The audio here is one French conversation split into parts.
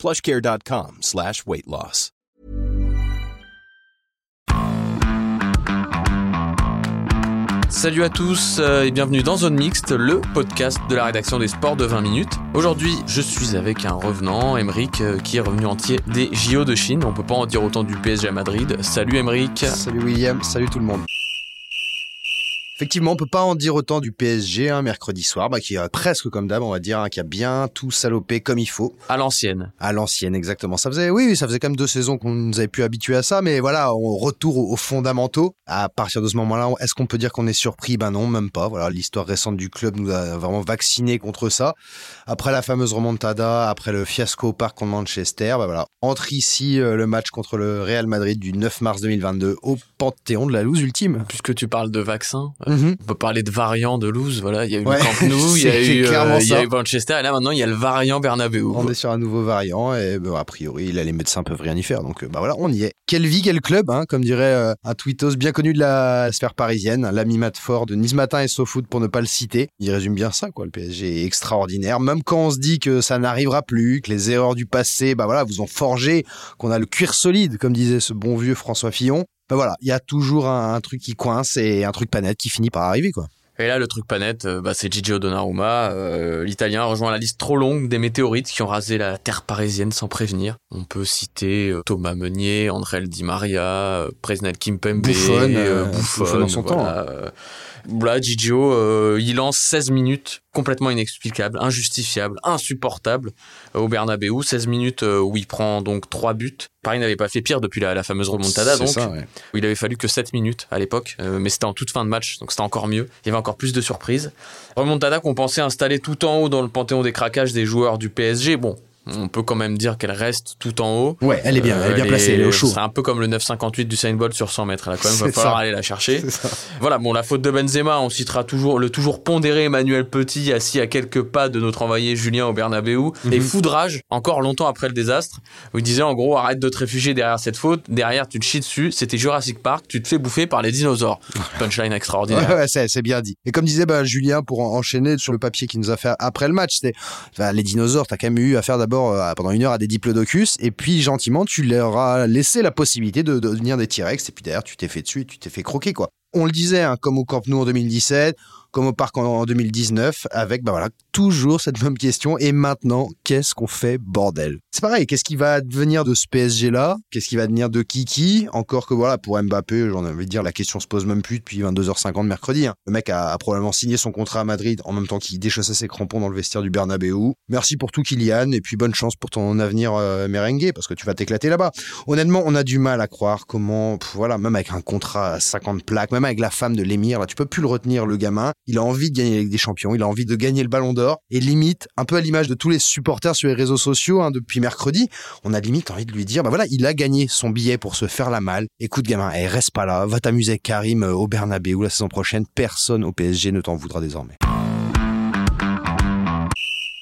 plushcare.com slash weight loss. Salut à tous euh, et bienvenue dans Zone Mixte, le podcast de la rédaction des sports de 20 minutes. Aujourd'hui, je suis avec un revenant, Emeric, euh, qui est revenu entier des JO de Chine. On peut pas en dire autant du PSG à Madrid. Salut Emeric. Salut William, salut tout le monde. Effectivement, on peut pas en dire autant du PSG hein, mercredi soir, bah, qui est presque comme d'hab, on va dire, hein, qui a bien tout salopé comme il faut. À l'ancienne. À l'ancienne, exactement. Ça faisait, oui, ça faisait quand même deux saisons qu'on nous avait pu habituer à ça, mais voilà, on retourne aux fondamentaux. À partir de ce moment-là, est-ce qu'on peut dire qu'on est surpris? Ben non, même pas. Voilà, l'histoire récente du club nous a vraiment vacciné contre ça. Après la fameuse remontada, après le fiasco au parc contre Manchester, bah voilà, entre ici euh, le match contre le Real Madrid du 9 mars 2022 au panthéon de la loose ultime. Puisque tu parles de vaccin, Mhm. on peut parler de variant de loose. Voilà, il y a eu Ouais, Camp Nou, il y a eu, euh, il y a eu Manchester, et là maintenant il y a le variant Bernabeu. On est sur un nouveau variant et bah, a priori là les médecins peuvent rien y faire donc euh, bah voilà on y est. Quelle vie quel club hein, comme dirait euh, un tweetos bien connu de la sphère parisienne, l'ami Matt Ford de Nice Matin et SoFoot pour ne pas le citer. Il résume bien ça quoi. Le PSG est extraordinaire même quand on se dit que ça n'arrivera plus, que les erreurs du passé bah voilà vous ont forgé, qu'on a le cuir solide comme disait ce bon vieux François Fillon. Bah voilà, il y a toujours un, truc qui coince et un truc pas net qui finit par arriver quoi. Et là, le truc pas net, euh, bah, c'est Gigi Donnarumma. Euh, L'Italien a rejoint la liste trop longue des météorites qui ont rasé la terre parisienne sans prévenir. On peut citer euh, Thomas Meunier, André Di Maria, euh, Presnel Kimpembe, Buffon, Buffon, Buffon dans son voilà, euh, Voilà, Gigio, euh, il lance 16 minutes complètement inexplicables, injustifiables, insupportables euh, au Bernabeu. 16 minutes euh, où il prend donc trois buts. Paris n'avait pas fait pire depuis la, la fameuse remontada, donc ça, ouais. où il avait fallu que 7 minutes à l'époque, euh, mais c'était en toute fin de match, donc c'était encore mieux. Il y avait encore plus de surprises. Remontada qu'on pensait installer tout en haut dans le panthéon des craquages des joueurs du PSG. Bon, on peut quand même dire qu'elle reste tout en haut. Ouais, elle est bien, elle est bien Euh, placée, elle est au chaud. C'est un peu comme le 9,58 du Saint Bolt sur 100 mètres. Là, quand même, va C'est falloir ça. aller la chercher. C'est. Voilà, bon, la faute de Benzema, on citera toujours le toujours pondéré Emmanuel Petit, assis à quelques pas de notre envoyé Julien au Bernabeu. Mhm. Et foudrage, encore longtemps après le désastre, il disait en gros, arrête de te réfugier derrière cette faute, derrière tu te chies dessus, c'était Jurassic Park, tu te fais bouffer par les dinosaures. Punchline extraordinaire. Ouais, ouais, c'est, c'est bien dit. Et comme disait bah, Julien, pour en- enchaîner sur le papier qu'il nous a fait après le match, c'était bah, les dinosaures, t'as quand même eu affaire euh, pendant une heure à des diplodocus, et puis gentiment, tu leur as laissé la possibilité de, de devenir des T-Rex, et puis derrière, tu t'es fait dessus et tu t'es fait croquer, quoi. On le disait, hein, comme au Camp Nou en 2017, comme au Parc en, en 2019, avec bah voilà, toujours cette même question. Et maintenant, qu'est-ce qu'on fait, bordel? C'est pareil, qu'est-ce qui va devenir de ce PSG-là Qu'est-ce qui va devenir de Kiki? Encore que voilà, pour Mbappé, j'en avais dire, la question se pose même plus depuis 22h50 mercredi. hein. Le mec a, probablement signé son contrat à Madrid en même temps qu'il déchaussait ses crampons dans le vestiaire du Bernabeu. Merci pour tout, Kylian, et puis bonne chance pour ton avenir euh, merengue, parce que tu vas t'éclater là-bas. Honnêtement, on a du mal à croire comment, voilà, même avec un contrat à 50 plaques, même avec la femme de l'émir, là, tu peux plus le retenir, le gamin. Il a envie de gagner Ligue des Champions, il a envie de gagner le Ballon d'Or, et limite, un peu à l'image de tous les supporters sur les réseaux sociaux, hein, depuis mercredi, on a limite envie de lui dire, bah voilà, il a gagné son billet pour se faire la malle. Écoute, gamin, eh, reste pas là, va t'amuser avec Karim euh, au Bernabeu la saison prochaine, personne au PSG ne t'en voudra désormais.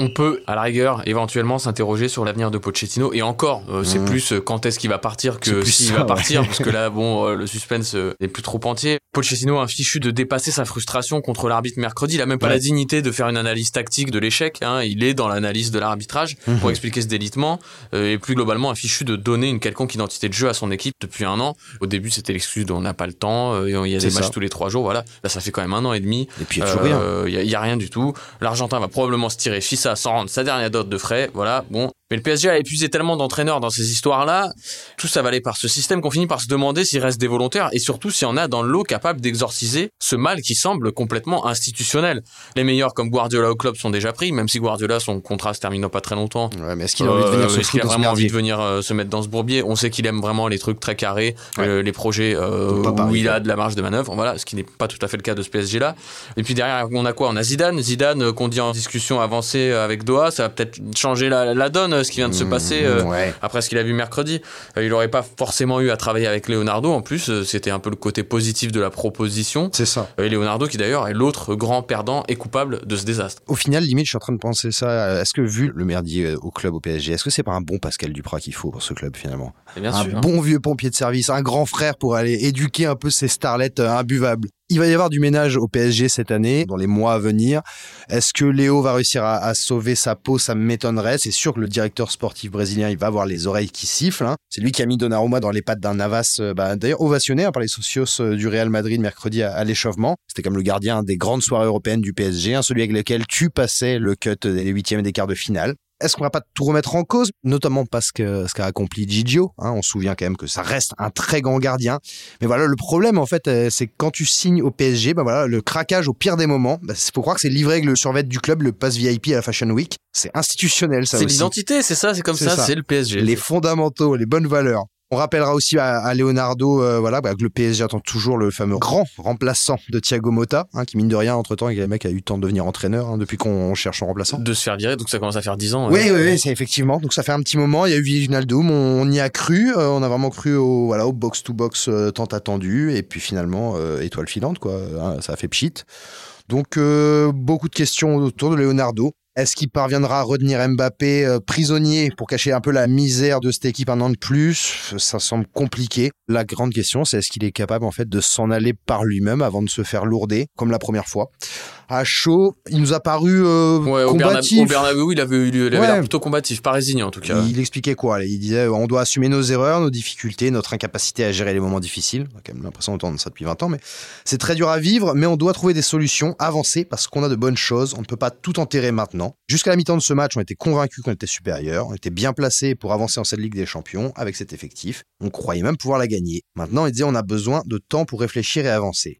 On peut, à la rigueur, éventuellement s'interroger sur l'avenir de Pochettino. Et encore, euh, c'est Mmh. plus euh, quand est-ce qu'il va partir que s'il va ouais. partir, parce que là, bon, euh, le suspense n'est plus trop entier. Pochettino a fichu de dépasser sa frustration contre l'arbitre mercredi. Il a même pas Ouais. la dignité de faire une analyse tactique de l'échec. Hein. Il est dans l'analyse de l'arbitrage pour Mhm. expliquer ce délitement. Et plus globalement, a fichu de donner une quelconque identité de jeu à son équipe depuis un an. Au début, c'était l'excuse de on n'a pas le temps, il y a des matchs tous les trois jours. Voilà. Là, ça fait quand même un an et demi. Et puis il y a a- rien du tout. L'Argentin va probablement se tirer Fissa sans sa dernière dot de frais. Voilà, bon. Mais le PSG a épuisé tellement d'entraîneurs dans ces histoires-là, tout avalé par ce système qu'on finit par se demander s'il reste des volontaires et surtout s'il y en a dans le lot capable d'exorciser ce mal qui semble complètement institutionnel. Les meilleurs comme Guardiola au club sont déjà pris, même si Guardiola, son contrat se termine dans pas très longtemps. Ouais, mais est-ce qu'il a envie de venir Euh, se qu'il a vraiment envie de venir euh, se mettre dans ce bourbier? On sait qu'il aime vraiment les trucs très carrés, Ouais. euh, les projets où il a de la marge de manœuvre. Voilà, ce qui n'est pas tout à fait le cas de ce PSG là. Et puis derrière, on a quoi? On a Zidane, Zidane qu'on dit en discussion avancée avec Doha, ça va peut-être changer la, la donne, euh, ce qui vient de se Mmh, passer euh, ouais. après ce qu'il a vu mercredi. Euh, il n'aurait pas forcément eu à travailler avec Leonardo. En plus, c'était un peu le côté positif de la proposition. C'est ça. Et Leonardo, qui d'ailleurs est l'autre grand perdant et coupable de ce désastre. Au final, limite, je suis en train de penser ça. Est-ce que vu le merdier au club au PSG, est-ce que c'est pas un bon Pascal Duprat qu'il faut pour ce club finalement? Bien Un sûr. bon vieux pompier de service, un grand frère pour aller éduquer un peu ces starlettes imbuvables. Il va y avoir du ménage au PSG cette année, dans les mois à venir. Est-ce que Léo va réussir à, sauver sa peau? Ça m'étonnerait. C'est sûr que le directeur sportif brésilien, il va avoir les oreilles qui sifflent. hein. C'est lui qui a mis Donnarumma dans les pattes d'un Navas, euh, bah, d'ailleurs ovationné hein, par les socios euh, du Real Madrid mercredi à, à l'échauffement. C'était comme le gardien des grandes soirées européennes du PSG, hein, celui avec lequel tu passais le cut des huitièmes et des quarts de finale. Est-ce qu'on va pas tout remettre en cause, notamment parce que ce qu'a accompli Gigio hein, On se souvient quand même que ça reste un très grand gardien. Mais voilà, le problème en fait, euh, c'est que quand tu signes au PSG, ben voilà, le craquage au pire des moments, bah, c'est faut croire que c'est livré avec le survêt du club, le pass VIP à la Fashion Week. C'est institutionnel, ça C'est l'identité, c'est ça, c'est comme ça. c'est le PSG. Les fondamentaux, les bonnes valeurs. On rappellera aussi à, à Leonardo, euh, voilà, bah, que le PSG attend toujours le fameux grand remplaçant de Thiago Motta, hein, qui mine de rien, entre temps, le mec a eu le temps de devenir entraîneur hein, depuis qu'on cherche un remplaçant. De se faire virer, donc ça commence à faire 10 ans. Oui, ouais. oui, oui, c'est effectivement. Donc ça fait un petit moment. Il y a eu Wijnaldum, on, on y a cru. euh, on a vraiment cru au voilà au box to box tant attendu. Et puis finalement, euh, étoile filante quoi. hein, ça a fait pchit. Donc euh, beaucoup de questions autour de Leonardo. Est-ce qu'il parviendra à retenir Mbappé euh, prisonnier pour cacher un peu la misère de cette équipe un an de plus? Ça semble compliqué. La grande question, c'est est-ce qu'il est capable en fait de s'en aller par lui-même avant de se faire lourder, comme la première fois? À chaud, il nous a paru euh, Ouais, au, combatif. au Bernabeu, il avait, eu- il avait Ouais. plutôt combatif, pas résigné en tout cas. Il expliquait quoi? Il disait on doit assumer nos erreurs, nos difficultés, notre incapacité à gérer les moments difficiles. On a quand même l'impression d'entendre ça depuis 20 ans, mais c'est très dur à vivre, mais on doit trouver des solutions, avancer parce qu'on a de bonnes choses. On ne peut pas tout enterrer maintenant. Jusqu'à la mi-temps de ce match, on était convaincus qu'on était supérieur, on était bien placé pour avancer en cette Ligue des Champions avec cet effectif. On croyait même pouvoir la gagner. Maintenant, il disait on a besoin de temps pour réfléchir et avancer.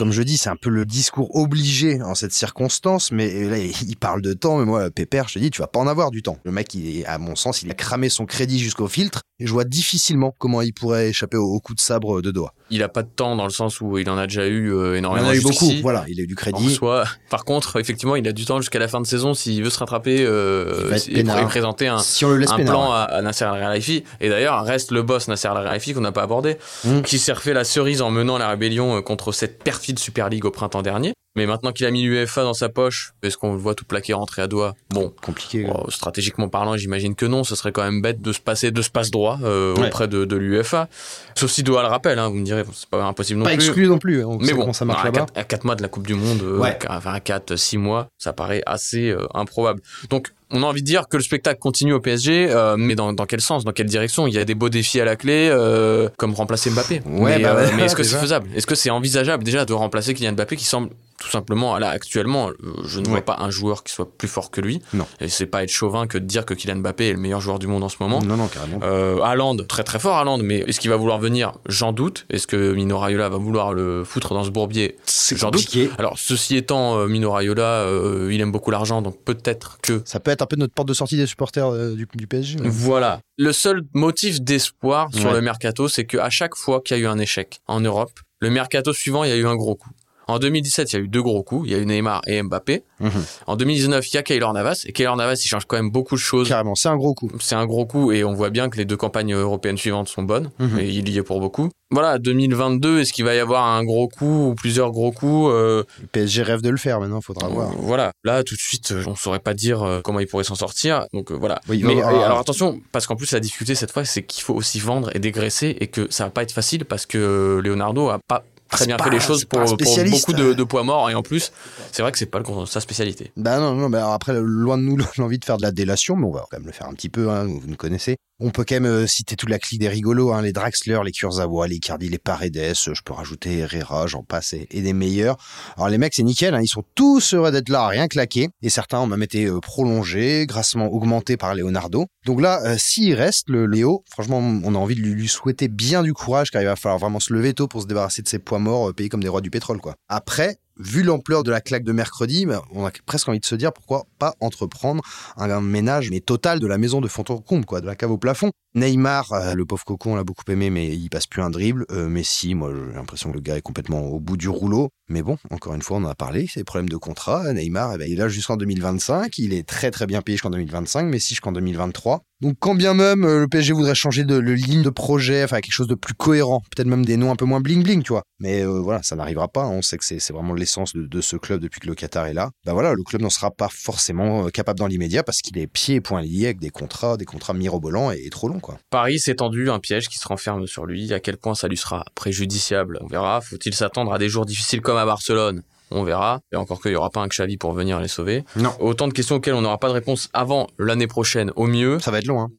Comme je dis, c'est un peu le discours obligé en cette circonstance, mais là, il parle de temps, mais moi, Pépère, je te dis, tu vas pas en avoir du temps. Le mec, il est, à mon sens, il a cramé son crédit jusqu'au filtre, et je vois difficilement comment il pourrait échapper au, coup de sabre de doigt. Il a pas de temps dans le sens où il en a déjà eu euh, Il énormément en a eu beaucoup, voilà, il a eu du En crédit. soi, par contre, effectivement, il a du temps jusqu'à la fin de saison s'il veut se rattraper Il euh, et, présenter un, si on le laisse un plan ouais. à, à Nasser Al-Khelaifi. Et d'ailleurs, reste le boss Nasser Al-Khelaifi qu'on n'a pas abordé, Mm. qui s'est refait la cerise en menant la rébellion euh, contre cette perfide Super League au printemps dernier. Mais maintenant qu'il a mis l'UEFA dans sa poche, est-ce qu'on le voit tout plaqué rentrer à doigt? Bon, Compliqué. Bon, stratégiquement parlant, j'imagine que non. Ce serait quand même bête de se passer de ce passe droit euh, Ouais. auprès de, de l'UEFA. Sauf si Doha le rappelle. Hein, vous me direz, c'est pas impossible non Pas plus. exclu non plus, hein, on Mais bon, ça marche à là-bas. 4, à quatre mois de la Coupe du Monde, euh, Ouais. enfin à 4, 6 mois, ça paraît assez euh, improbable. Donc, on a envie de dire que le spectacle continue au PSG, euh, mais dans, dans quel sens, dans quelle direction? Il y a des beaux défis à la clé, euh, comme remplacer Mbappé. Ouais, mais bah euh, mais est-ce que c'est faisable? Est-ce que c'est envisageable déjà de remplacer Kylian Mbappé qui semble tout simplement, là actuellement, je ne Ouais. vois pas un joueur qui soit plus fort que lui. Non. Et c'est pas être chauvin que de dire que Kylian Mbappé est le meilleur joueur du monde en ce moment. Non, non, carrément. Euh, Haaland, très très fort Haaland, mais est-ce qu'il va vouloir venir? J'en doute. Est-ce que Mino Raiola va vouloir le foutre dans ce bourbier? C'est j'en doute. Alors, ceci étant, Mino Raiola, euh, il aime beaucoup l'argent, donc peut-être que. Ça peut être un peu notre porte de sortie des supporters euh, du, du PSG. ouais. Voilà. Le seul motif d'espoir sur Ouais. le mercato, c'est qu'à chaque fois qu'il y a eu un échec en Europe, le mercato suivant, il y a eu un gros coup. En 2017, il y a eu deux gros coups. Il y a eu Neymar et Mbappé. Mhm. En 2019, il y a Keylor Navas. Et Keylor Navas, il change quand même beaucoup de choses. Carrément, c'est un gros coup. C'est un gros coup et on voit bien que les deux campagnes européennes suivantes sont bonnes. Mhm. Et il y est pour beaucoup. Voilà, 2022, est-ce qu'il va y avoir un gros coup ou plusieurs gros coups Euh, Le PSG rêve de le faire maintenant, faudra voir. Voilà, là tout de suite, euh, on saurait pas dire euh, comment il pourrait s'en sortir. Donc euh, voilà. Oui, Mais avoir- et alors attention, parce qu'en plus la difficulté cette fois, c'est qu'il faut aussi vendre et dégraisser et que ça va pas être facile parce que Leonardo a pas très bien pas- fait les choses pour, pour beaucoup de, de poids morts et en plus, c'est vrai que c'est pas le- sa spécialité. Bah non, non, alors après, loin de nous l'envie de faire de la délation, mais on va quand même le faire un petit peu, hein, vous nous connaissez. On peut quand même euh, citer toute la clique des rigolos, hein, les Draxler, les Kurzawa, les Cardi, les Paredes, euh, je peux rajouter Herrera, j'en passe, et, et des meilleurs. Alors les mecs, c'est nickel, hein, ils sont tous heureux d'être là, rien claqué, et certains ont même été euh, prolongés, grassement augmentés par Leonardo. Donc là, euh, s'il reste, le Léo, franchement, on a envie de lui, lui souhaiter bien du courage, car il va falloir vraiment se lever tôt pour se débarrasser de ses poids morts, euh, payés comme des rois du pétrole. Après, vu l'ampleur de la claque de mercredi, bah, on a presque envie de se dire pourquoi pas entreprendre un, un ménage mais total de la maison de Fontencombe, quoi, de la cave au plafond. Neymar, euh, le pauvre coco, on l'a beaucoup aimé, mais il passe plus un dribble. Euh, Messi, moi, j'ai l'impression que le gars est complètement au bout du rouleau. Mais bon, encore une fois, on en a parlé, c'est problèmes de contrat. Neymar, eh ben, il est là jusqu'en 2025. Il est très très bien payé jusqu'en 2025, Messi jusqu'en 2023. Donc quand bien même euh, le PSG voudrait changer de, ligne de projet, enfin quelque chose de plus cohérent, peut-être même des noms un peu moins bling bling, tu vois. Mais voilà, ça n'arrivera pas. On sait que c'est vraiment l'essence de, ce club depuis que le Qatar est là. Ben voilà, le club n'en sera pas forcément capable dans l'immédiat parce qu'il est pieds et poings liés avec des contrats, des contrats mirobolants et, trop longs, quoi. Paris s'est tendu un piège qui se renferme sur lui. À quel point ça lui sera préjudiciable, on verra. Faut-il s'attendre à des jours difficiles comme à Barcelone? On verra. Et encore qu'il n'y aura pas un Xavi pour venir les sauver. Non. Autant de questions auxquelles on n'aura pas de réponse avant l'année prochaine, au mieux. Ça va être long, hein.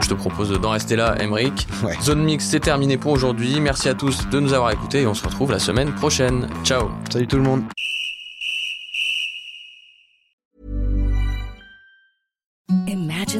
Je te propose d'en rester là, Emric. Zone Mix, c'est terminé pour aujourd'hui. Merci à tous de nous avoir écoutés et on se retrouve la semaine prochaine. Ciao. Salut tout le monde.